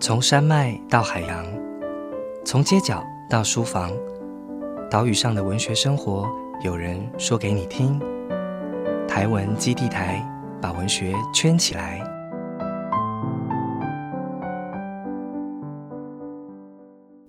从山脉到海洋，从街角到书房，岛屿上的文学生活，有人说给你听。台文基地台把文学圈起来。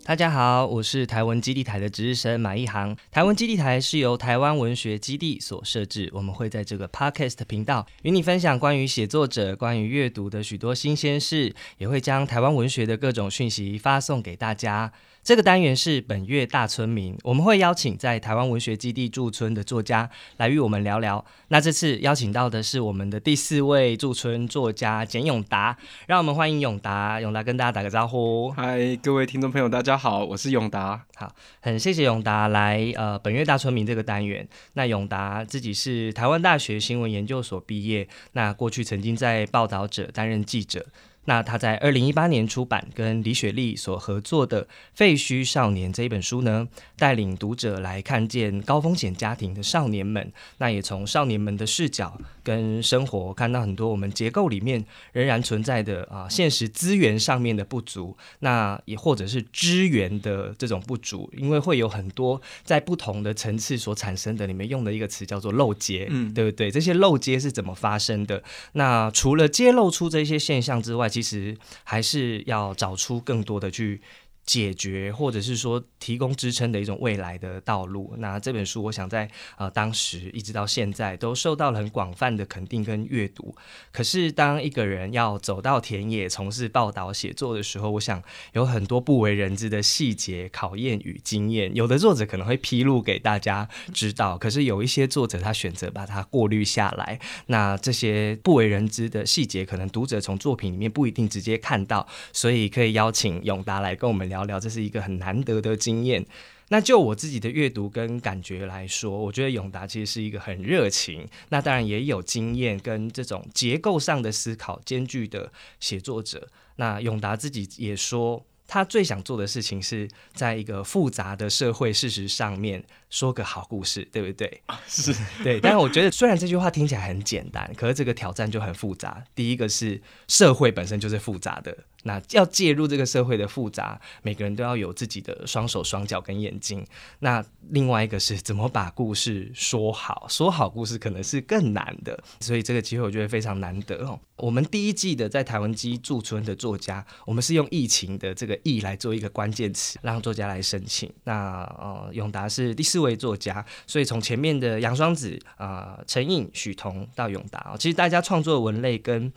大家好，我是台湾基地台的值日生马一航。台湾基地台是由台湾文学基地所设置，我们会在这个 podcast 频道与你分享关于写作者、关于阅读的许多新鲜事，也会将台湾文学的各种讯息发送给大家。这个单元是本月大村民，我们会邀请在台湾文学基地驻村的作家来与我们聊聊。那这次邀请到的是我们的第四位驻村作家简永达，让我们欢迎永达。永达跟大家打个招呼。嗨，各位听众朋友，大家好，我是永达。好，很谢谢永达来呃本月大村民这个单元。那永达自己是台湾大学新闻研究所毕业，那过去曾经在报道者担任记者。那他在二零一八年出版跟李雪莉所合作的《废墟少年》这一本书呢，带领读者来看见高风险家庭的少年们，那也从少年们的视角跟生活看到很多我们结构里面仍然存在的啊现实资源上面的不足，那也或者是资源的这种不足，因为会有很多在不同的层次所产生的，里面用的一个词叫做漏接，嗯，对不对？这些漏接是怎么发生的？那除了揭露出这些现象之外，其其实还是要找出更多的去。解决或者是说提供支撑的一种未来的道路。那这本书，我想在呃当时一直到现在都受到了很广泛的肯定跟阅读。可是当一个人要走到田野从事报道写作的时候，我想有很多不为人知的细节考验与经验。有的作者可能会披露给大家知道，可是有一些作者他选择把它过滤下来。那这些不为人知的细节，可能读者从作品里面不一定直接看到，所以可以邀请永达来跟我们聊。聊聊，这是一个很难得的经验。那就我自己的阅读跟感觉来说，我觉得永达其实是一个很热情，那当然也有经验跟这种结构上的思考兼具的写作者。那永达自己也说，他最想做的事情是在一个复杂的社会事实上面说个好故事，对不对？是对。但是我觉得，虽然这句话听起来很简单，可是这个挑战就很复杂。第一个是社会本身就是复杂的。那要介入这个社会的复杂，每个人都要有自己的双手双脚跟眼睛。那另外一个是怎么把故事说好，说好故事可能是更难的。所以这个机会我觉得非常难得哦。我们第一季的在台湾基驻村的作家，我们是用疫情的这个“疫”来做一个关键词，让作家来申请。那呃，永达是第四位作家，所以从前面的杨双子啊、陈颖、许彤到永达，其实大家创作的文类跟。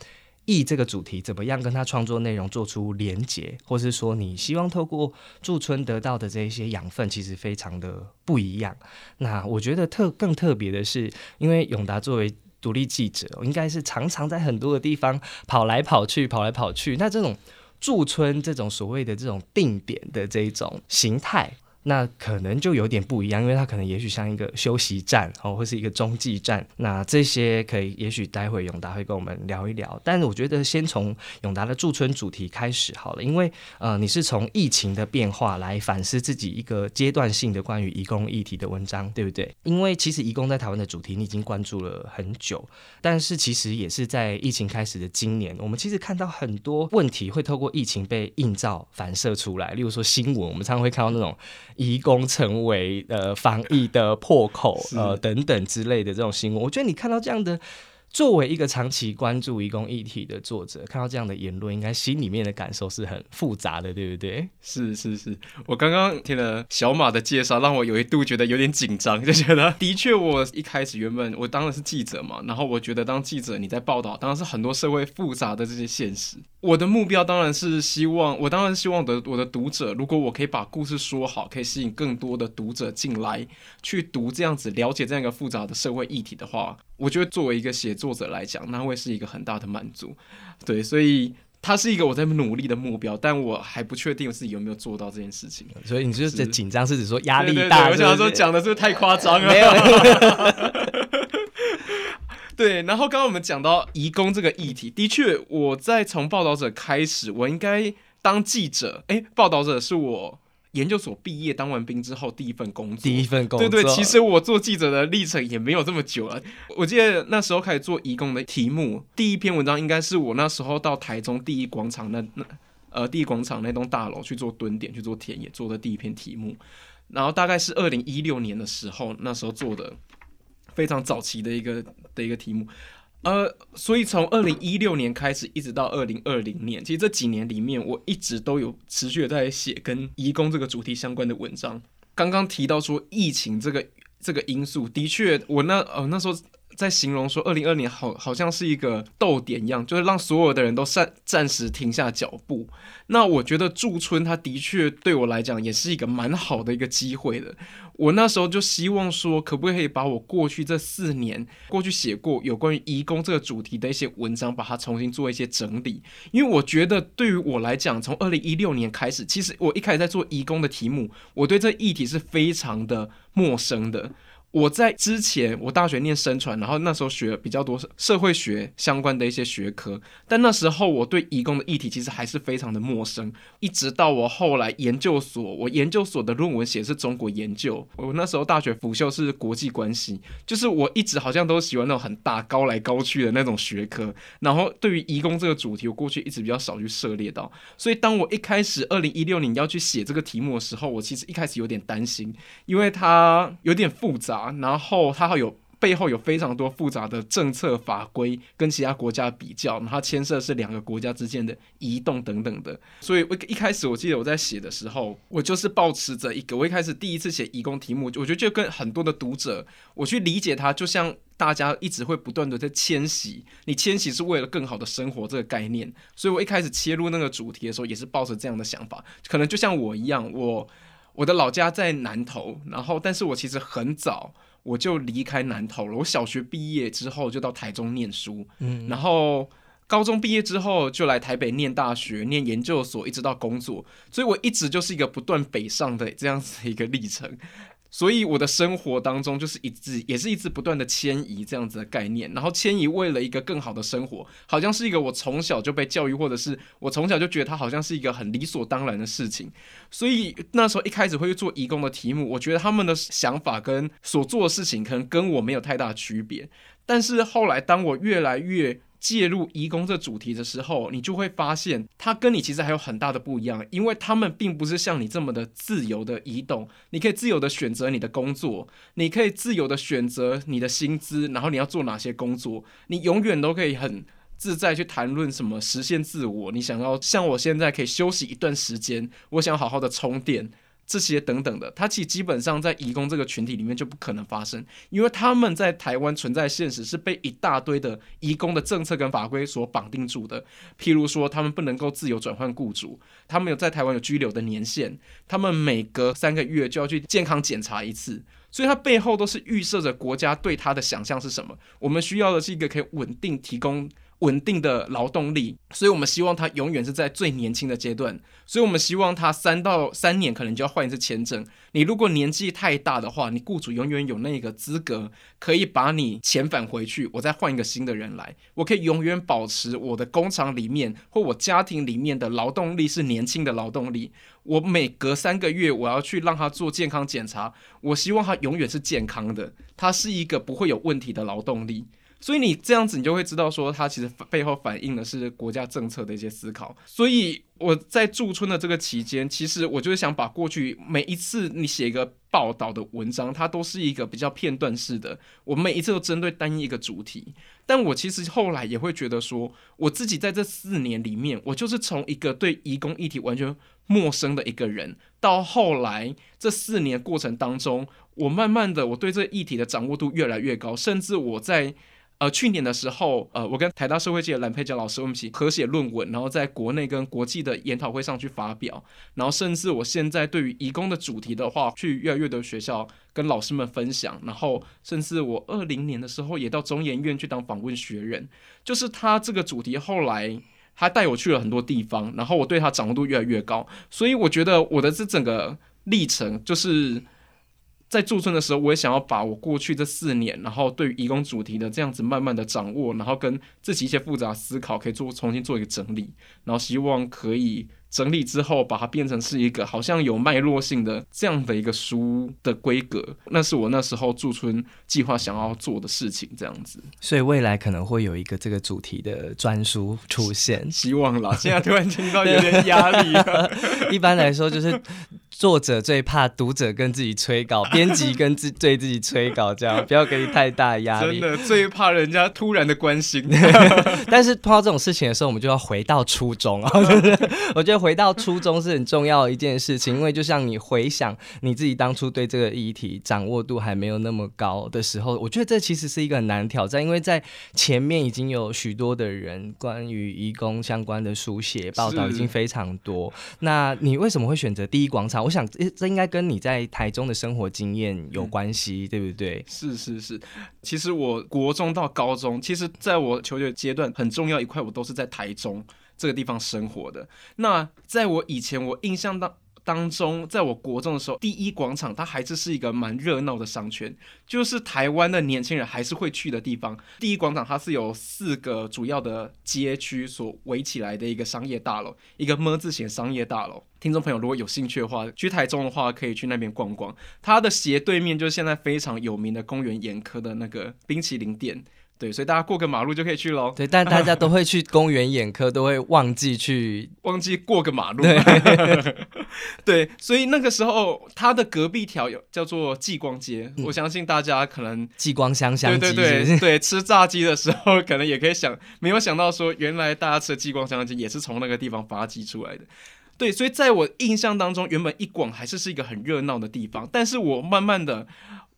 意这个主题怎么样跟他创作内容做出连结，或是说你希望透过驻村得到的这一些养分，其实非常的不一样。那我觉得特更特别的是，因为永达作为独立记者，应该是常常在很多的地方跑来跑去，跑来跑去。那这种驻村这种所谓的这种定点的这种形态。那可能就有点不一样，因为它可能也许像一个休息站哦，或是一个中继站。那这些可以，也许待会永达会跟我们聊一聊。但是我觉得先从永达的驻村主题开始好了，因为呃，你是从疫情的变化来反思自己一个阶段性的关于移工议题的文章，对不对？因为其实移工在台湾的主题你已经关注了很久，但是其实也是在疫情开始的今年，我们其实看到很多问题会透过疫情被映照反射出来。例如说新闻，我们常常会看到那种。移工成为呃防疫的破口呃等等之类的这种新闻，我觉得你看到这样的。作为一个长期关注移工议题的作者，看到这样的言论，应该心里面的感受是很复杂的，对不对？是是是，我刚刚听了小马的介绍，让我有一度觉得有点紧张，就觉得的确，我一开始原本我当然是记者嘛，然后我觉得当记者你在报道，当然是很多社会复杂的这些现实。我的目标当然是希望，我当然希望的我的读者，如果我可以把故事说好，可以吸引更多的读者进来去读这样子，了解这样一个复杂的社会议题的话。我觉得作为一个写作者来讲，那会是一个很大的满足，对，所以它是一个我在努力的目标，但我还不确定我自己有没有做到这件事情。所以你就是紧张，是指说压力大？我想说讲的是太夸张了。没有。对，然后刚刚我们讲到移工这个议题，的确，我在从报道者开始，我应该当记者。哎，报道者是我。研究所毕业当完兵之后，第一份工作，第一份工作，对对，其实我做记者的历程也没有这么久了。我记得那时候开始做移工的题目，第一篇文章应该是我那时候到台中第一广场那那呃第一广场那栋大楼去做蹲点，去做田野做的第一篇题目。然后大概是二零一六年的时候，那时候做的非常早期的一个的一个题目。呃，所以从二零一六年开始，一直到二零二零年，其实这几年里面，我一直都有持续的在写跟移工这个主题相关的文章。刚刚提到说疫情这个这个因素，的确，我那呃那时候。在形容说，二零二年好好像是一个逗点一样，就是让所有的人都暂暂时停下脚步。那我觉得驻村，它的确对我来讲也是一个蛮好的一个机会的。我那时候就希望说，可不可以把我过去这四年过去写过有关于移工这个主题的一些文章，把它重新做一些整理。因为我觉得对于我来讲，从二零一六年开始，其实我一开始在做移工的题目，我对这议题是非常的陌生的。我在之前，我大学念生传，然后那时候学比较多社会学相关的一些学科，但那时候我对移工的议题其实还是非常的陌生。一直到我后来研究所，我研究所的论文写是中国研究，我那时候大学辅修是国际关系，就是我一直好像都喜欢那种很大高来高去的那种学科。然后对于移工这个主题，我过去一直比较少去涉猎到，所以当我一开始二零一六年要去写这个题目的时候，我其实一开始有点担心，因为它有点复杂。然后它还有背后有非常多复杂的政策法规跟其他国家比较，然后牵涉是两个国家之间的移动等等的。所以我一开始我记得我在写的时候，我就是保持着一个，我一开始第一次写移工题目，我觉得就跟很多的读者，我去理解它，就像大家一直会不断的在迁徙，你迁徙是为了更好的生活这个概念。所以我一开始切入那个主题的时候，也是抱着这样的想法，可能就像我一样，我。我的老家在南投，然后，但是我其实很早我就离开南投了。我小学毕业之后就到台中念书，嗯，然后高中毕业之后就来台北念大学、念研究所，一直到工作，所以我一直就是一个不断北上的这样子一个历程。所以我的生活当中就是一直也是一直不断的迁移这样子的概念，然后迁移为了一个更好的生活，好像是一个我从小就被教育，或者是我从小就觉得它好像是一个很理所当然的事情。所以那时候一开始会去做义工的题目，我觉得他们的想法跟所做的事情可能跟我没有太大区别。但是后来当我越来越介入移工这主题的时候，你就会发现，它跟你其实还有很大的不一样，因为他们并不是像你这么的自由的移动，你可以自由的选择你的工作，你可以自由的选择你的薪资，然后你要做哪些工作，你永远都可以很自在去谈论什么实现自我，你想要像我现在可以休息一段时间，我想好好的充电。这些等等的，它其实基本上在移工这个群体里面就不可能发生，因为他们在台湾存在现实是被一大堆的移工的政策跟法规所绑定住的。譬如说，他们不能够自由转换雇主，他们有在台湾有居留的年限，他们每隔三个月就要去健康检查一次，所以它背后都是预设着国家对他的想象是什么。我们需要的是一个可以稳定提供。稳定的劳动力，所以我们希望他永远是在最年轻的阶段，所以我们希望他三到三年可能就要换一次签证。你如果年纪太大的话，你雇主永远有那个资格可以把你遣返回去，我再换一个新的人来，我可以永远保持我的工厂里面或我家庭里面的劳动力是年轻的劳动力。我每隔三个月我要去让他做健康检查，我希望他永远是健康的，他是一个不会有问题的劳动力。所以你这样子，你就会知道说，它其实背后反映的是国家政策的一些思考。所以我在驻村的这个期间，其实我就是想把过去每一次你写一个报道的文章，它都是一个比较片段式的，我每一次都针对单一一个主题。但我其实后来也会觉得说，我自己在这四年里面，我就是从一个对移工议题完全陌生的一个人，到后来这四年过程当中，我慢慢的我对这议题的掌握度越来越高，甚至我在。呃，去年的时候，呃，我跟台大社会界的蓝佩佳老师我们一起合写论文，然后在国内跟国际的研讨会上去发表，然后甚至我现在对于义工的主题的话，去越来越多学校跟老师们分享，然后甚至我二零年的时候也到中研院去当访问学人，就是他这个主题后来他带我去了很多地方，然后我对他掌握度越来越高，所以我觉得我的这整个历程就是。在驻村的时候，我也想要把我过去这四年，然后对于义工主题的这样子慢慢的掌握，然后跟自己一些复杂思考，可以做重新做一个整理，然后希望可以。整理之后，把它变成是一个好像有脉络性的这样的一个书的规格，那是我那时候驻村计划想要做的事情，这样子。所以未来可能会有一个这个主题的专书出现，希望啦。现在突然听到有点压力。一般来说，就是作者最怕读者跟自己催稿，编辑跟自对自己催稿，这样不要给你太大压力。真的最怕人家突然的关心。但是碰到这种事情的时候，我们就要回到初衷啊。我觉得。回到初衷是很重要的一件事情，因为就像你回想你自己当初对这个议题掌握度还没有那么高的时候，我觉得这其实是一个很难挑战，因为在前面已经有许多的人关于义工相关的书写报道已经非常多。那你为什么会选择第一广场？我想这这应该跟你在台中的生活经验有关系，对不对？是是是，其实我国中到高中，其实在我求学阶段很重要一块，我都是在台中。这个地方生活的那，在我以前我印象当当中，在我国中的时候，第一广场它还是是一个蛮热闹的商圈，就是台湾的年轻人还是会去的地方。第一广场它是有四个主要的街区所围起来的一个商业大楼，一个么字形商业大楼。听众朋友如果有兴趣的话，去台中的话可以去那边逛逛。它的斜对面就是现在非常有名的公园眼科的那个冰淇淋店。对，所以大家过个马路就可以去喽。对，但大家都会去公园眼科，都会忘记去 忘记过个马路。对，所以那个时候它的隔壁条有叫做继光街，我相信大家可能继光香香鸡，对对对对，吃炸鸡的时候可能也可以想，没有想到说原来大家吃的继光香香鸡也是从那个地方发迹出来的。对，所以在我印象当中，原本一广还是是一个很热闹的地方，但是我慢慢的。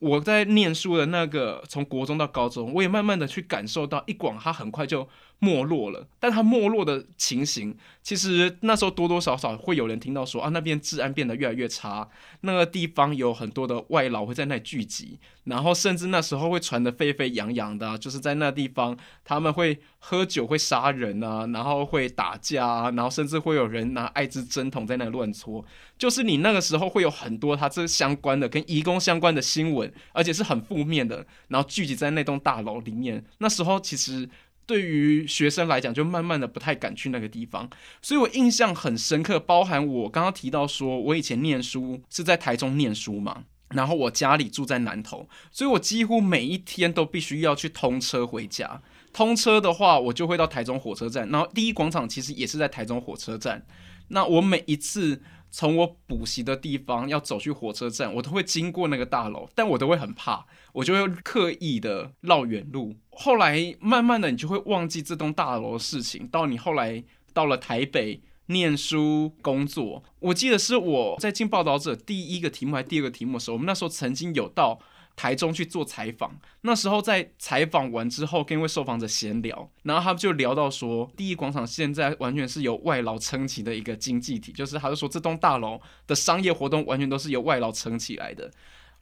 我在念书的那个，从国中到高中，我也慢慢的去感受到一广，它很快就。没落了，但它没落的情形，其实那时候多多少少会有人听到说啊，那边治安变得越来越差，那个地方有很多的外劳会在那里聚集，然后甚至那时候会传得沸沸扬扬的，就是在那地方他们会喝酒会杀人啊，然后会打架啊，然后甚至会有人拿艾滋针筒在那乱戳，就是你那个时候会有很多他这相关的跟移工相关的新闻，而且是很负面的，然后聚集在那栋大楼里面，那时候其实。对于学生来讲，就慢慢的不太敢去那个地方，所以我印象很深刻。包含我刚刚提到说，我以前念书是在台中念书嘛，然后我家里住在南投，所以我几乎每一天都必须要去通车回家。通车的话，我就会到台中火车站，然后第一广场其实也是在台中火车站。那我每一次。从我补习的地方要走去火车站，我都会经过那个大楼，但我都会很怕，我就会刻意的绕远路。后来慢慢的，你就会忘记这栋大楼的事情。到你后来到了台北念书工作，我记得是我在进报道者第一个题目还是第二个题目的时候，我们那时候曾经有到。台中去做采访，那时候在采访完之后，跟一位受访者闲聊，然后他们就聊到说，第一广场现在完全是由外劳撑起的一个经济体，就是他就说这栋大楼的商业活动完全都是由外劳撑起来的。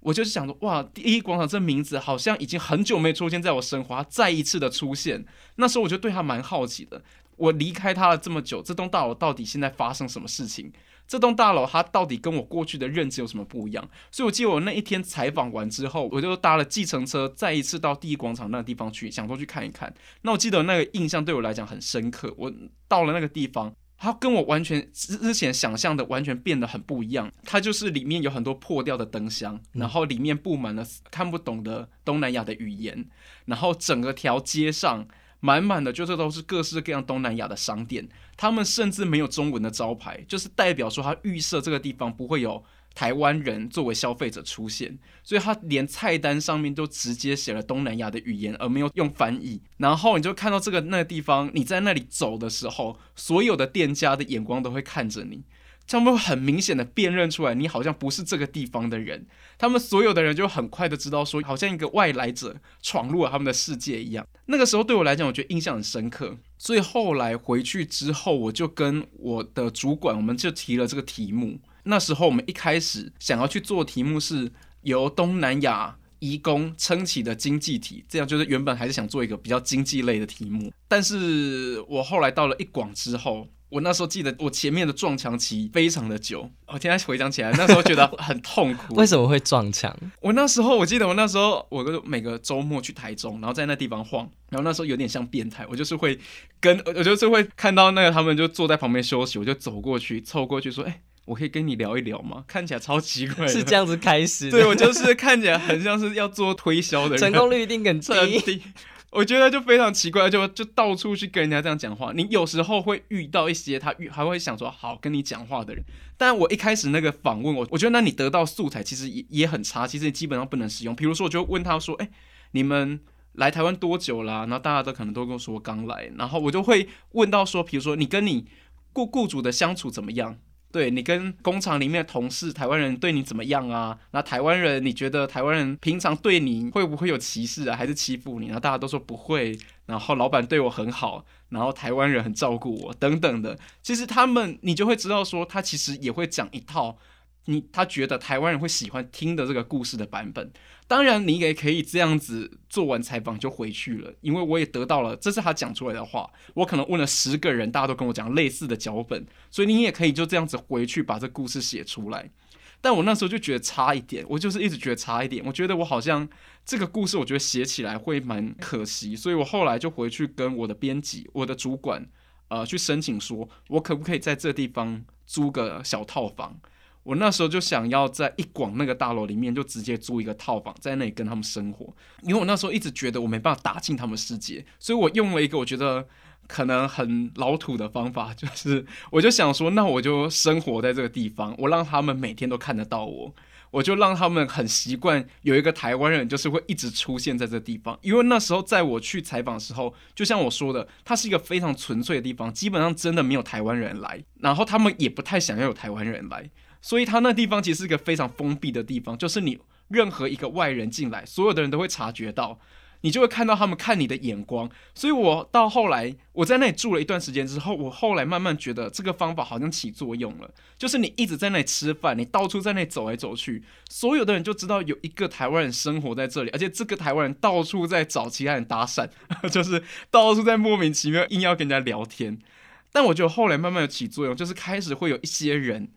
我就是想说，哇，第一广场这名字好像已经很久没出现在我生活，再一次的出现，那时候我就对他蛮好奇的。我离开他了这么久，这栋大楼到底现在发生什么事情？这栋大楼它到底跟我过去的认知有什么不一样？所以我记得我那一天采访完之后，我就搭了计程车，再一次到第一广场那个地方去，想说去看一看。那我记得那个印象对我来讲很深刻。我到了那个地方，它跟我完全之前想象的完全变得很不一样。它就是里面有很多破掉的灯箱，然后里面布满了看不懂的东南亚的语言，然后整个条街上。满满的，就这都是各式各样东南亚的商店，他们甚至没有中文的招牌，就是代表说他预设这个地方不会有台湾人作为消费者出现，所以他连菜单上面都直接写了东南亚的语言，而没有用翻译。然后你就看到这个那个地方，你在那里走的时候，所有的店家的眼光都会看着你。他们会很明显的辨认出来，你好像不是这个地方的人。他们所有的人就很快的知道，说好像一个外来者闯入了他们的世界一样。那个时候对我来讲，我觉得印象很深刻。所以后来回去之后，我就跟我的主管，我们就提了这个题目。那时候我们一开始想要去做题目，是由东南亚移工撑起的经济体，这样就是原本还是想做一个比较经济类的题目。但是我后来到了一广之后。我那时候记得我前面的撞墙期非常的久，我现在回想起来，那时候觉得 很痛苦。为什么会撞墙？我那时候我记得我那时候我就每个周末去台中，然后在那地方晃，然后那时候有点像变态，我就是会跟我就是会看到那个他们就坐在旁边休息，我就走过去凑过去说，哎。我可以跟你聊一聊吗？看起来超奇怪，是这样子开始。对我就是看起来很像是要做推销的人，成功率一定很低。我觉得就非常奇怪，就就到处去跟人家这样讲话。你有时候会遇到一些他遇还会想说好跟你讲话的人，但我一开始那个访问我，我觉得那你得到素材其实也也很差，其实你基本上不能使用。比如说，我就问他说：“哎，你们来台湾多久啦？”然后大家都可能都跟我说刚来，然后我就会问到说：“比如说你跟你雇雇主的相处怎么样？”对你跟工厂里面的同事台湾人对你怎么样啊？那台湾人你觉得台湾人平常对你会不会有歧视啊？还是欺负你？然后大家都说不会。然后老板对我很好，然后台湾人很照顾我等等的。其实他们你就会知道说他其实也会讲一套。你他觉得台湾人会喜欢听的这个故事的版本，当然你也可以这样子做完采访就回去了，因为我也得到了这是他讲出来的话，我可能问了十个人，大家都跟我讲类似的脚本，所以你也可以就这样子回去把这故事写出来。但我那时候就觉得差一点，我就是一直觉得差一点，我觉得我好像这个故事我觉得写起来会蛮可惜，所以我后来就回去跟我的编辑、我的主管呃去申请说，我可不可以在这地方租个小套房。我那时候就想要在一广那个大楼里面就直接租一个套房，在那里跟他们生活。因为我那时候一直觉得我没办法打进他们世界，所以我用了一个我觉得可能很老土的方法，就是我就想说，那我就生活在这个地方，我让他们每天都看得到我，我就让他们很习惯有一个台湾人就是会一直出现在这地方。因为那时候在我去采访的时候，就像我说的，它是一个非常纯粹的地方，基本上真的没有台湾人来，然后他们也不太想要有台湾人来。所以他那地方其实是一个非常封闭的地方，就是你任何一个外人进来，所有的人都会察觉到，你就会看到他们看你的眼光。所以我到后来我在那里住了一段时间之后，我后来慢慢觉得这个方法好像起作用了，就是你一直在那里吃饭，你到处在那里走来走去，所有的人就知道有一个台湾人生活在这里，而且这个台湾人到处在找其他人搭讪，就是到处在莫名其妙硬要跟人家聊天。但我觉得后来慢慢有起作用，就是开始会有一些人。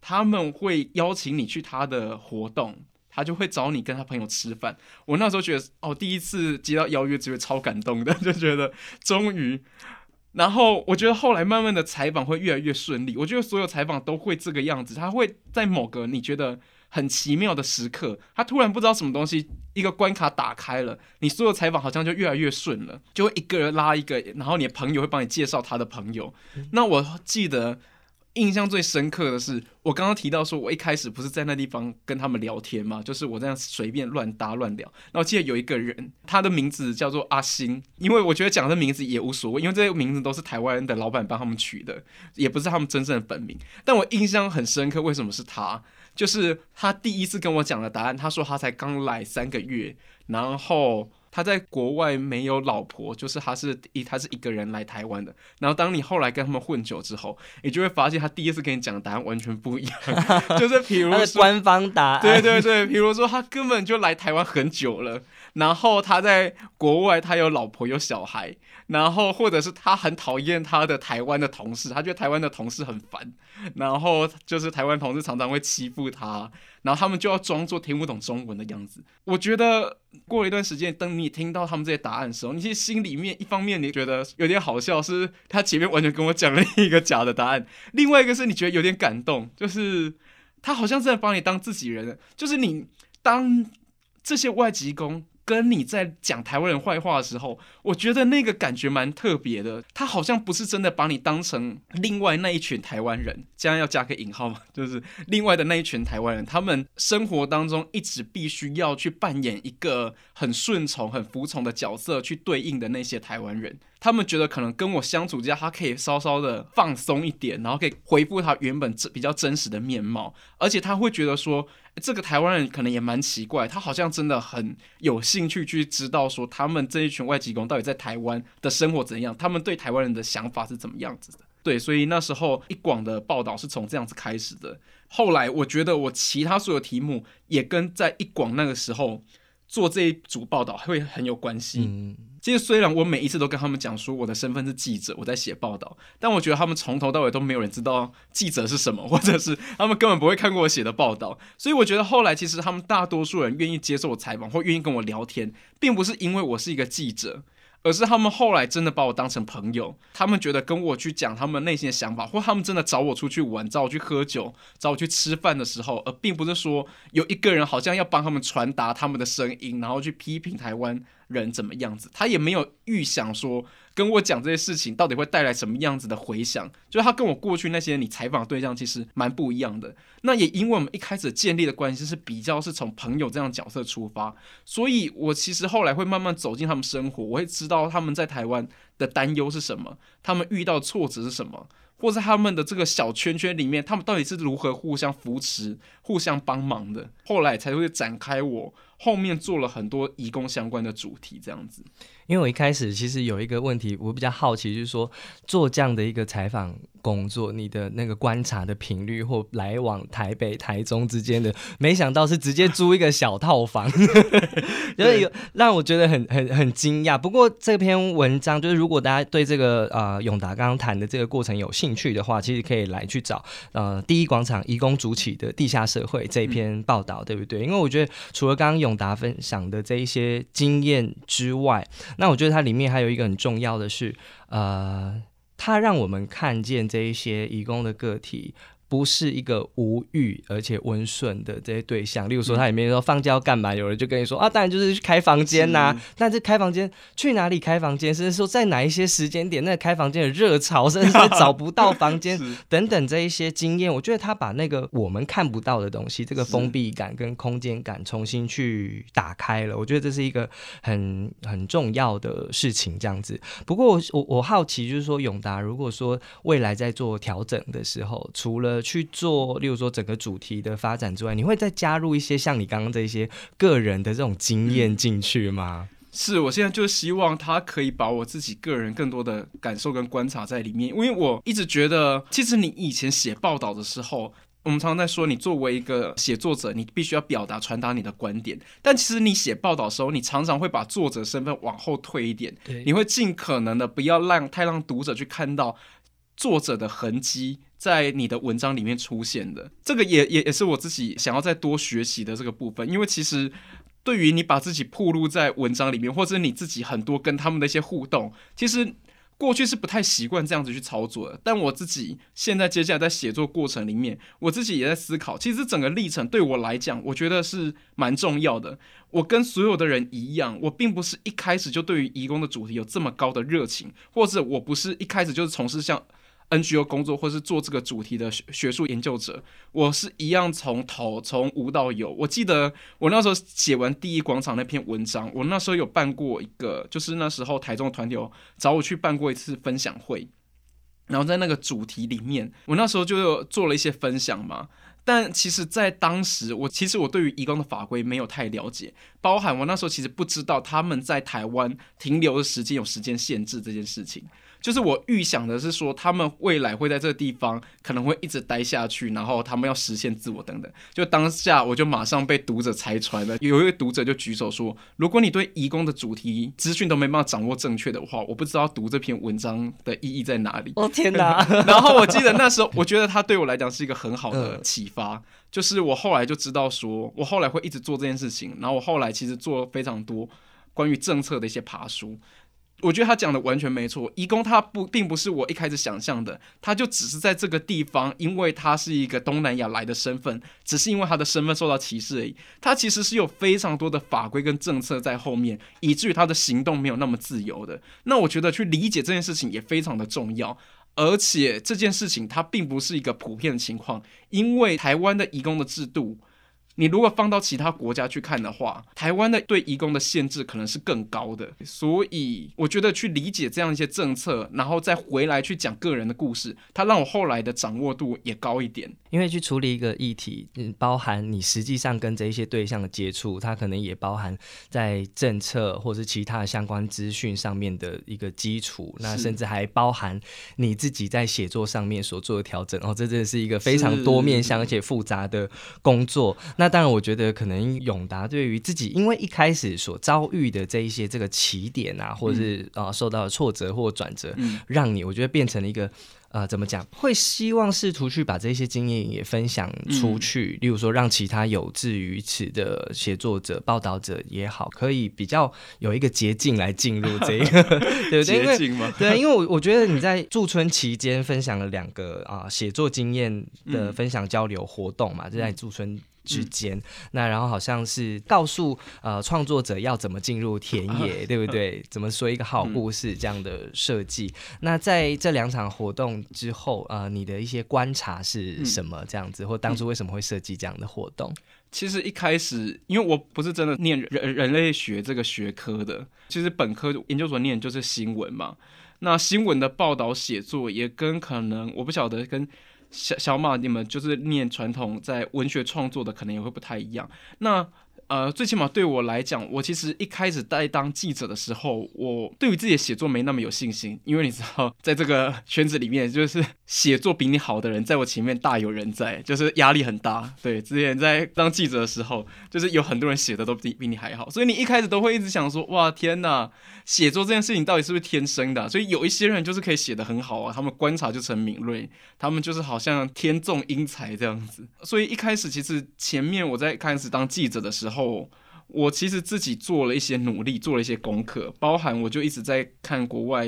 他们会邀请你去他的活动，他就会找你跟他朋友吃饭。我那时候觉得，哦，第一次接到邀约，觉得超感动的，就觉得终于。然后我觉得后来慢慢的采访会越来越顺利。我觉得所有采访都会这个样子，他会在某个你觉得很奇妙的时刻，他突然不知道什么东西，一个关卡打开了，你所有采访好像就越来越顺了，就会一个人拉一个，然后你的朋友会帮你介绍他的朋友。那我记得。印象最深刻的是，我刚刚提到说，我一开始不是在那地方跟他们聊天嘛，就是我这样随便乱搭乱聊。然后记得有一个人，他的名字叫做阿星，因为我觉得讲这名字也无所谓，因为这些名字都是台湾的老板帮他们取的，也不是他们真正的本名。但我印象很深刻，为什么是他？就是他第一次跟我讲的答案，他说他才刚来三个月，然后。他在国外没有老婆，就是他是一他是一个人来台湾的。然后当你后来跟他们混久之后，你就会发现他第一次跟你讲的答案完全不一样。就是比如说官方答案，对对对，比如说他根本就来台湾很久了，然后他在国外他有老婆有小孩，然后或者是他很讨厌他的台湾的同事，他觉得台湾的同事很烦，然后就是台湾同事常常会欺负他。然后他们就要装作听不懂中文的样子。我觉得过了一段时间，等你听到他们这些答案的时候，你其实心里面一方面你觉得有点好笑，是他前面完全跟我讲了一个假的答案；另外一个是你觉得有点感动，就是他好像真的把你当自己人。就是你当这些外籍工。跟你在讲台湾人坏话的时候，我觉得那个感觉蛮特别的。他好像不是真的把你当成另外那一群台湾人，这样要加个引号嘛？就是另外的那一群台湾人，他们生活当中一直必须要去扮演一个很顺从、很服从的角色，去对应的那些台湾人。他们觉得可能跟我相处之下，他可以稍稍的放松一点，然后可以恢复他原本真比较真实的面貌，而且他会觉得说，这个台湾人可能也蛮奇怪，他好像真的很有兴趣去知道说，他们这一群外籍工到底在台湾的生活怎样，他们对台湾人的想法是怎么样子的。对，所以那时候一广的报道是从这样子开始的。后来我觉得我其他所有题目也跟在一广那个时候做这一组报道会很有关系。其实虽然我每一次都跟他们讲说我的身份是记者，我在写报道，但我觉得他们从头到尾都没有人知道记者是什么，或者是他们根本不会看过我写的报道。所以我觉得后来其实他们大多数人愿意接受我采访或愿意跟我聊天，并不是因为我是一个记者。而是他们后来真的把我当成朋友，他们觉得跟我去讲他们内心的想法，或他们真的找我出去玩，找我去喝酒，找我去吃饭的时候，而并不是说有一个人好像要帮他们传达他们的声音，然后去批评台湾。人怎么样子，他也没有预想说跟我讲这些事情到底会带来什么样子的回响，就是他跟我过去那些你采访对象其实蛮不一样的。那也因为我们一开始建立的关系是比较是从朋友这样角色出发，所以我其实后来会慢慢走进他们生活，我会知道他们在台湾的担忧是什么，他们遇到挫折是什么，或者他们的这个小圈圈里面，他们到底是如何互相扶持、互相帮忙的。后来才会展开我。后面做了很多移工相关的主题，这样子。因为我一开始其实有一个问题，我比较好奇，就是说做这样的一个采访工作，你的那个观察的频率或来往台北、台中之间的，没想到是直接租一个小套房，就是有让我觉得很很很惊讶。不过这篇文章，就是如果大家对这个呃永达刚刚谈的这个过程有兴趣的话，其实可以来去找呃第一广场移工主起的地下社会这一篇报道，对不对？因为我觉得除了刚刚永达分享的这一些经验之外，那我觉得它里面还有一个很重要的是，呃，它让我们看见这一些义工的个体。不是一个无欲而且温顺的这些对象，例如说，它里面说放假要干嘛？有人就跟你说啊，当然就是去开房间呐。但是开房间去哪里开房间？甚至说在哪一些时间点，那开房间的热潮，甚至找不到房间 等等这一些经验，我觉得他把那个我们看不到的东西，这个封闭感跟空间感重新去打开了。我觉得这是一个很很重要的事情。这样子，不过我我我好奇，就是说永达，如果说未来在做调整的时候，除了去做，例如说整个主题的发展之外，你会再加入一些像你刚刚这些个人的这种经验进去吗？是我现在就希望他可以把我自己个人更多的感受跟观察在里面，因为我一直觉得，其实你以前写报道的时候，我们常常在说，你作为一个写作者，你必须要表达、传达你的观点，但其实你写报道的时候，你常常会把作者身份往后退一点，你会尽可能的不要让太让读者去看到作者的痕迹。在你的文章里面出现的这个也也也是我自己想要再多学习的这个部分，因为其实对于你把自己暴露在文章里面，或者你自己很多跟他们的一些互动，其实过去是不太习惯这样子去操作的。但我自己现在接下来在写作过程里面，我自己也在思考，其实整个历程对我来讲，我觉得是蛮重要的。我跟所有的人一样，我并不是一开始就对于移工的主题有这么高的热情，或者我不是一开始就是从事像。NGO 工作，或是做这个主题的学学术研究者，我是一样从头从无到有。我记得我那时候写完第一广场那篇文章，我那时候有办过一个，就是那时候台中的团体找我去办过一次分享会，然后在那个主题里面，我那时候就做了一些分享嘛。但其实，在当时，我其实我对于移工的法规没有太了解，包含我那时候其实不知道他们在台湾停留的时间有时间限制这件事情。就是我预想的是说，他们未来会在这个地方可能会一直待下去，然后他们要实现自我等等。就当下我就马上被读者拆穿了，有一位读者就举手说：“如果你对移工的主题资讯都没办法掌握正确的话，我不知道读这篇文章的意义在哪里。”哦天哪！然后我记得那时候，我觉得他对我来讲是一个很好的启发。就是我后来就知道说，我后来会一直做这件事情。然后我后来其实做了非常多关于政策的一些爬书。我觉得他讲的完全没错，义工他不并不是我一开始想象的，他就只是在这个地方，因为他是一个东南亚来的身份，只是因为他的身份受到歧视而已。他其实是有非常多的法规跟政策在后面，以至于他的行动没有那么自由的。那我觉得去理解这件事情也非常的重要，而且这件事情它并不是一个普遍的情况，因为台湾的义工的制度。你如果放到其他国家去看的话，台湾的对移工的限制可能是更高的，所以我觉得去理解这样一些政策，然后再回来去讲个人的故事，它让我后来的掌握度也高一点。因为去处理一个议题，嗯，包含你实际上跟这一些对象的接触，它可能也包含在政策或是其他相关资讯上面的一个基础，那甚至还包含你自己在写作上面所做的调整。哦，这真的是一个非常多面向而且复杂的工作。那当然，我觉得可能永达对于自己，因为一开始所遭遇的这一些这个起点啊，或者是啊受到的挫折或转折，让你我觉得变成了一个。呃，怎么讲？会希望试图去把这些经验也分享出去，例如说，让其他有志于此的写作者、报道者也好，可以比较有一个捷径来进入这个，对不对？捷径吗？对，因为我我觉得你在驻村期间分享了两个啊写作经验的分享交流活动嘛，就在驻村。之间，那然后好像是告诉呃创作者要怎么进入田 野，对不对？怎么说一个好故事这样的设计？那在这两场活动之后，呃，你的一些观察是什么？这样子，或当初为什么会设计这样的活动？其实一开始，因为我不是真的念人人类学这个学科的，其实本科研究所念就是新闻嘛。那新闻的报道写作也跟可能我不晓得跟。小小马，你们就是念传统在文学创作的，可能也会不太一样。那呃，最起码对我来讲，我其实一开始在当记者的时候，我对于自己的写作没那么有信心，因为你知道，在这个圈子里面，就是写作比你好的人，在我前面大有人在，就是压力很大。对，之前在当记者的时候，就是有很多人写的都比比你还好，所以你一开始都会一直想说，哇，天哪，写作这件事情到底是不是天生的？所以有一些人就是可以写的很好啊，他们观察就很敏锐，他们就是好像天纵英才这样子。所以一开始其实前面我在开始当记者的时候。哦，我其实自己做了一些努力，做了一些功课，包含我就一直在看国外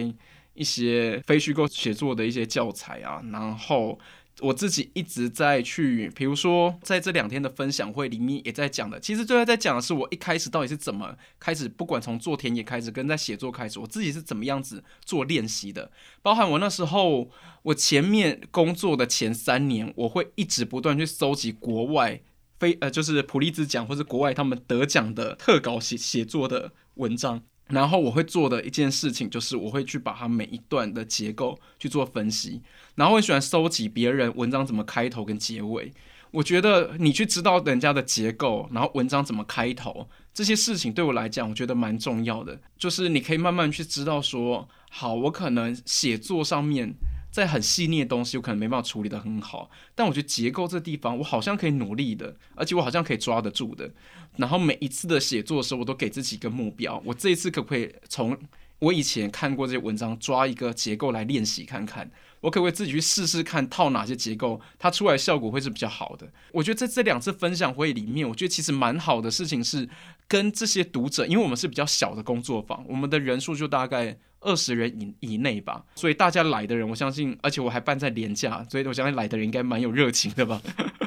一些非虚构写作的一些教材啊，然后我自己一直在去，比如说在这两天的分享会里面也在讲的，其实最后在讲的是我一开始到底是怎么开始，不管从做田野开始，跟在写作开始，我自己是怎么样子做练习的，包含我那时候我前面工作的前三年，我会一直不断去搜集国外。非呃，就是普利兹奖或者国外他们得奖的特稿写写作的文章，然后我会做的一件事情就是我会去把它每一段的结构去做分析，然后我喜欢收集别人文章怎么开头跟结尾。我觉得你去知道人家的结构，然后文章怎么开头这些事情对我来讲，我觉得蛮重要的。就是你可以慢慢去知道说，好，我可能写作上面。在很细腻的东西，我可能没办法处理的很好，但我觉得结构这地方，我好像可以努力的，而且我好像可以抓得住的。然后每一次的写作的时候，我都给自己一个目标，我这一次可不可以从我以前看过这些文章抓一个结构来练习看看？我可不可以自己去试试看套哪些结构，它出来效果会是比较好的？我觉得在这两次分享会里面，我觉得其实蛮好的事情是跟这些读者，因为我们是比较小的工作坊，我们的人数就大概。二十人以以内吧，所以大家来的人，我相信，而且我还办在廉价，所以我相信来的人应该蛮有热情的吧。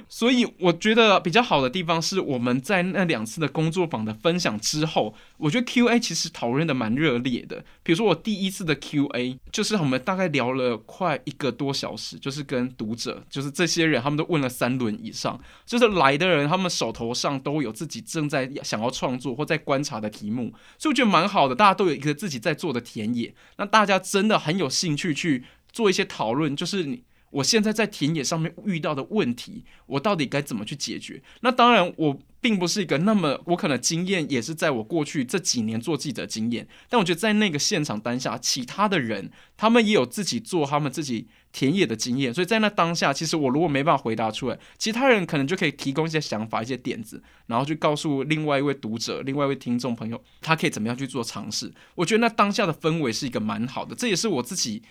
所以我觉得比较好的地方是我们在那两次的工作坊的分享之后，我觉得 Q A 其实讨论的蛮热烈的。比如说我第一次的 Q A，就是我们大概聊了快一个多小时，就是跟读者，就是这些人，他们都问了三轮以上，就是来的人，他们手头上都有自己正在想要创作或在观察的题目，所以我觉得蛮好的，大家都有一个自己在做的田野，那大家真的很有兴趣去做一些讨论，就是你。我现在在田野上面遇到的问题，我到底该怎么去解决？那当然，我并不是一个那么，我可能经验也是在我过去这几年做记者经验，但我觉得在那个现场当下，其他的人他们也有自己做他们自己田野的经验，所以在那当下，其实我如果没办法回答出来，其他人可能就可以提供一些想法、一些点子，然后去告诉另外一位读者、另外一位听众朋友，他可以怎么样去做尝试。我觉得那当下的氛围是一个蛮好的，这也是我自己。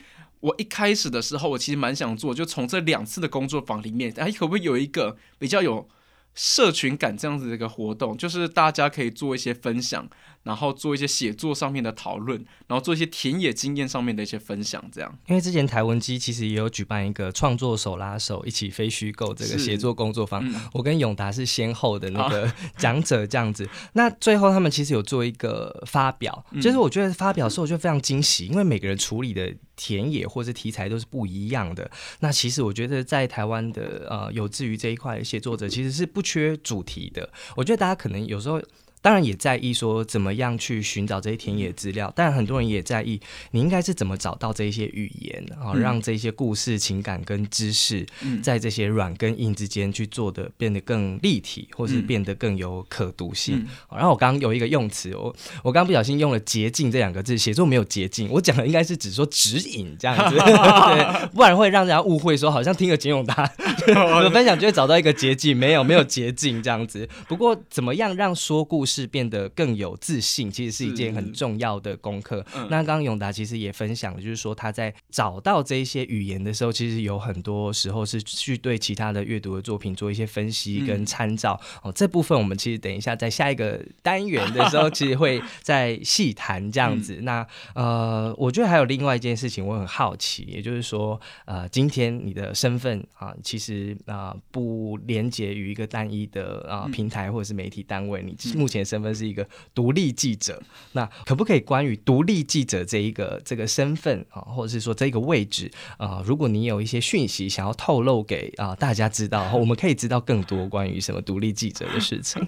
我一开始的时候，我其实蛮想做，就从这两次的工作坊里面，哎，可不可以有一个比较有社群感这样子的一个活动，就是大家可以做一些分享。然后做一些写作上面的讨论，然后做一些田野经验上面的一些分享，这样。因为之前台文基其实也有举办一个创作手拉手一起非虚构这个写作工作坊，我跟永达是先后的那个 讲者这样子。那最后他们其实有做一个发表，就是我觉得发表时候我觉得非常惊喜，因为每个人处理的田野或者题材都是不一样的。那其实我觉得在台湾的呃有志于这一块的写作者其实是不缺主题的。我觉得大家可能有时候。当然也在意说怎么样去寻找这些田野资料，但很多人也在意你应该是怎么找到这一些语言啊，让这些故事、情感跟知识在这些软跟硬之间去做的变得更立体，或是变得更有可读性。然后我刚刚有一个用词，我我刚刚不小心用了“捷径”这两个字，写作没有捷径，我讲的应该是只说指引这样子，对，不然会让人家误会说好像听了简永达的 分享就会找到一个捷径，没有没有捷径这样子。不过怎么样让说故事变得更有自信，其实是一件很重要的功课。那刚刚永达其实也分享了，就是说他在找到这一些语言的时候，其实有很多时候是去对其他的阅读的作品做一些分析跟参照。哦，这部分我们其实等一下在下一个单元的时候，其实会再细谈这样子。那呃，我觉得还有另外一件事情，我很好奇，也就是说，呃，今天你的身份啊，其实啊不连接于一个单一的啊平台或者是媒体单位，你目前身份是一个独立记者。那可不可以关于独立记者这一个这个身份啊，或者是说这个位置啊，如果你有一些讯息想要透露给啊大家知道，我们可以知道更多关于什么独立记者的事情。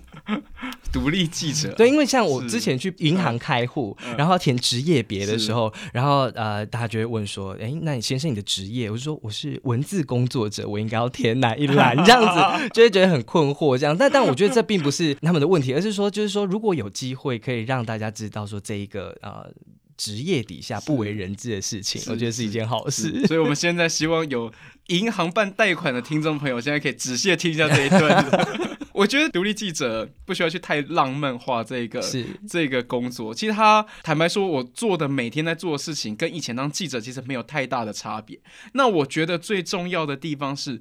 独立记者对，因为像我之前去银行开户，然后填职业别的时候，然后呃，大家就会问说：“哎，那你先生你的职业？”我就说：“我是文字工作者，我应该要填哪一栏？”这样子就会觉得很困惑。这样，但但我觉得这并不是他们的问题，而是说，就是说，如果有机会可以让大家知道说这一个呃职业底下不为人知的事情，我觉得是一件好事。所以我们现在希望有银行办贷款的听众朋友，现在可以仔细听一下这一段。我觉得独立记者不需要去太浪漫化这个是这个工作。其实他坦白说，我做的每天在做的事情，跟以前当记者其实没有太大的差别。那我觉得最重要的地方是，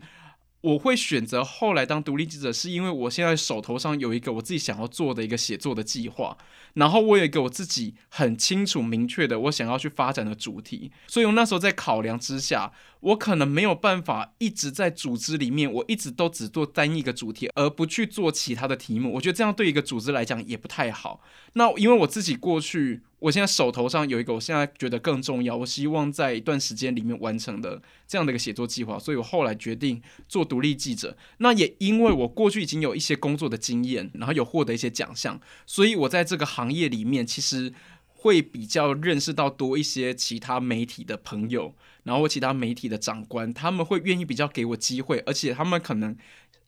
我会选择后来当独立记者，是因为我现在手头上有一个我自己想要做的一个写作的计划，然后我有一个我自己很清楚明确的我想要去发展的主题。所以我那时候在考量之下。我可能没有办法一直在组织里面，我一直都只做单一个主题，而不去做其他的题目。我觉得这样对一个组织来讲也不太好。那因为我自己过去，我现在手头上有一个，我现在觉得更重要，我希望在一段时间里面完成的这样的一个写作计划，所以我后来决定做独立记者。那也因为我过去已经有一些工作的经验，然后有获得一些奖项，所以我在这个行业里面其实会比较认识到多一些其他媒体的朋友。然后其他媒体的长官，他们会愿意比较给我机会，而且他们可能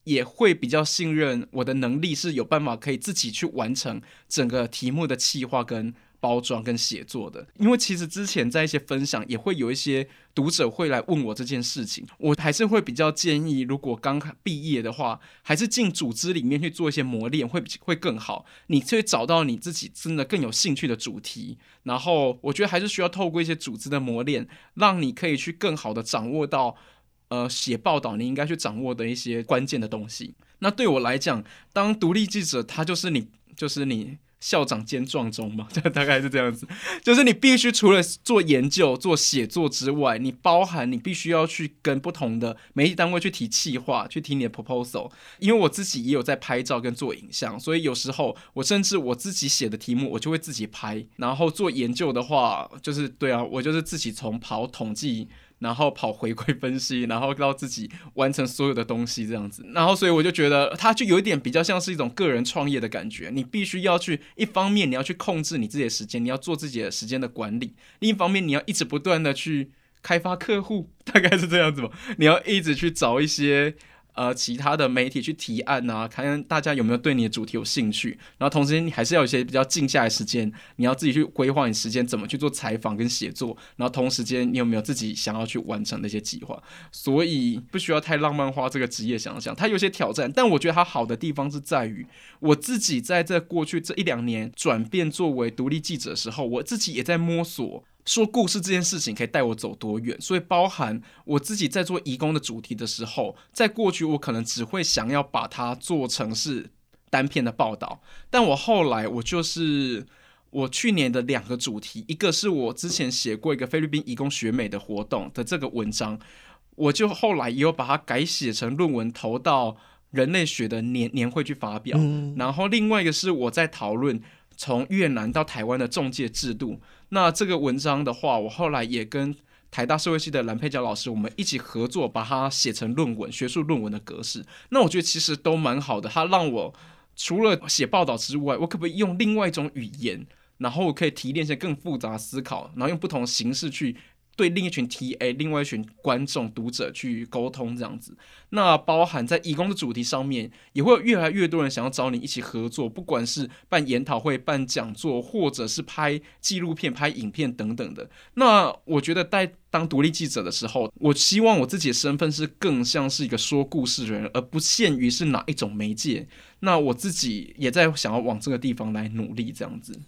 也会比较信任我的能力，是有办法可以自己去完成整个题目的企划跟。包装跟写作的，因为其实之前在一些分享也会有一些读者会来问我这件事情，我还是会比较建议，如果刚毕业的话，还是进组织里面去做一些磨练，会会更好。你去找到你自己真的更有兴趣的主题，然后我觉得还是需要透过一些组织的磨练，让你可以去更好的掌握到，呃，写报道你应该去掌握的一些关键的东西。那对我来讲，当独立记者，他就是你，就是你。校长兼撞钟嘛，就 大概是这样子。就是你必须除了做研究、做写作之外，你包含你必须要去跟不同的媒体单位去提企划，去提你的 proposal。因为我自己也有在拍照跟做影像，所以有时候我甚至我自己写的题目，我就会自己拍。然后做研究的话，就是对啊，我就是自己从跑统计。然后跑回归分析，然后到自己完成所有的东西这样子，然后所以我就觉得它就有一点比较像是一种个人创业的感觉。你必须要去一方面你要去控制你自己的时间，你要做自己的时间的管理；另一方面你要一直不断的去开发客户，大概是这样子吧。你要一直去找一些。呃，其他的媒体去提案啊，看看大家有没有对你的主题有兴趣。然后同时，你还是要有一些比较静下来时间，你要自己去规划你时间，怎么去做采访跟写作。然后同时间，你有没有自己想要去完成的一些计划？所以不需要太浪漫化这个职业想象，它有些挑战。但我觉得它好的地方是在于，我自己在这过去这一两年转变作为独立记者的时候，我自己也在摸索。说故事这件事情可以带我走多远？所以包含我自己在做义工的主题的时候，在过去我可能只会想要把它做成是单片的报道，但我后来我就是我去年的两个主题，一个是我之前写过一个菲律宾义工学美的活动的这个文章，我就后来也有把它改写成论文投到人类学的年年会去发表，然后另外一个是我在讨论从越南到台湾的中介制度。那这个文章的话，我后来也跟台大社会系的蓝佩佳老师，我们一起合作，把它写成论文，学术论文的格式。那我觉得其实都蛮好的，它让我除了写报道之外，我可不可以用另外一种语言，然后我可以提炼一些更复杂思考，然后用不同形式去。对另一群 TA，另外一群观众、读者去沟通这样子，那包含在义工的主题上面，也会有越来越多人想要找你一起合作，不管是办研讨会、办讲座，或者是拍纪录片、拍影片等等的。那我觉得在当独立记者的时候，我希望我自己的身份是更像是一个说故事的人，而不限于是哪一种媒介。那我自己也在想要往这个地方来努力这样子。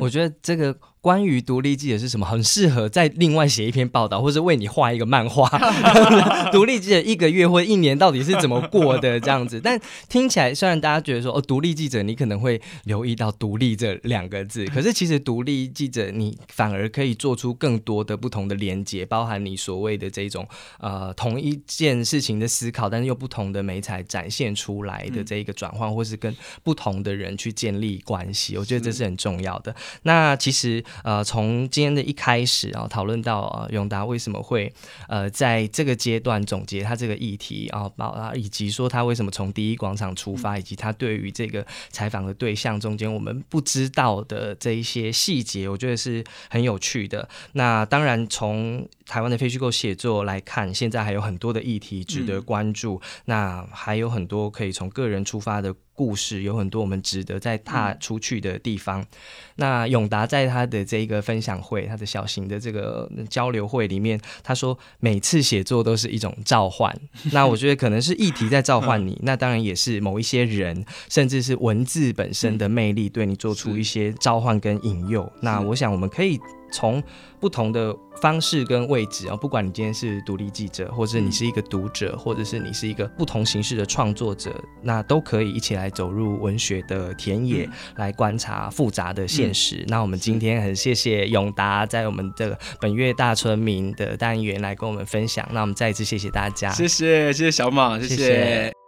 我觉得这个。关于独立记者是什么，很适合再另外写一篇报道，或者为你画一个漫画。独立记者一个月或一年到底是怎么过的这样子？但听起来虽然大家觉得说哦，独立记者你可能会留意到“独立” 这两个字，可是其实独立记者你反而可以做出更多的不同的连接，包含你所谓的这种呃同一件事情的思考，但是又不同的美彩展现出来的这一个转换，或是跟不同的人去建立关系，我觉得这是很重要的。那其实。呃，从今天的一开始啊，讨论到啊，永达为什么会呃在这个阶段总结他这个议题啊，包啊，以及说他为什么从第一广场出发，以及他对于这个采访的对象中间我们不知道的这一些细节，我觉得是很有趣的。那当然，从台湾的非虚构写作来看，现在还有很多的议题值得关注，那还有很多可以从个人出发的。故事有很多，我们值得再踏出去的地方。那永达在他的这个分享会，他的小型的这个交流会里面，他说每次写作都是一种召唤。那我觉得可能是议题在召唤你，那当然也是某一些人，甚至是文字本身的魅力对你做出一些召唤跟引诱。那我想我们可以。从不同的方式跟位置啊，不管你今天是独立记者，或者你是一个读者，或者是你是一个不同形式的创作者，那都可以一起来走入文学的田野，来观察复杂的现实。那我们今天很谢谢永达在我们的本月大村民的单元来跟我们分享。那我们再一次谢谢大家，谢谢谢谢小马，谢谢。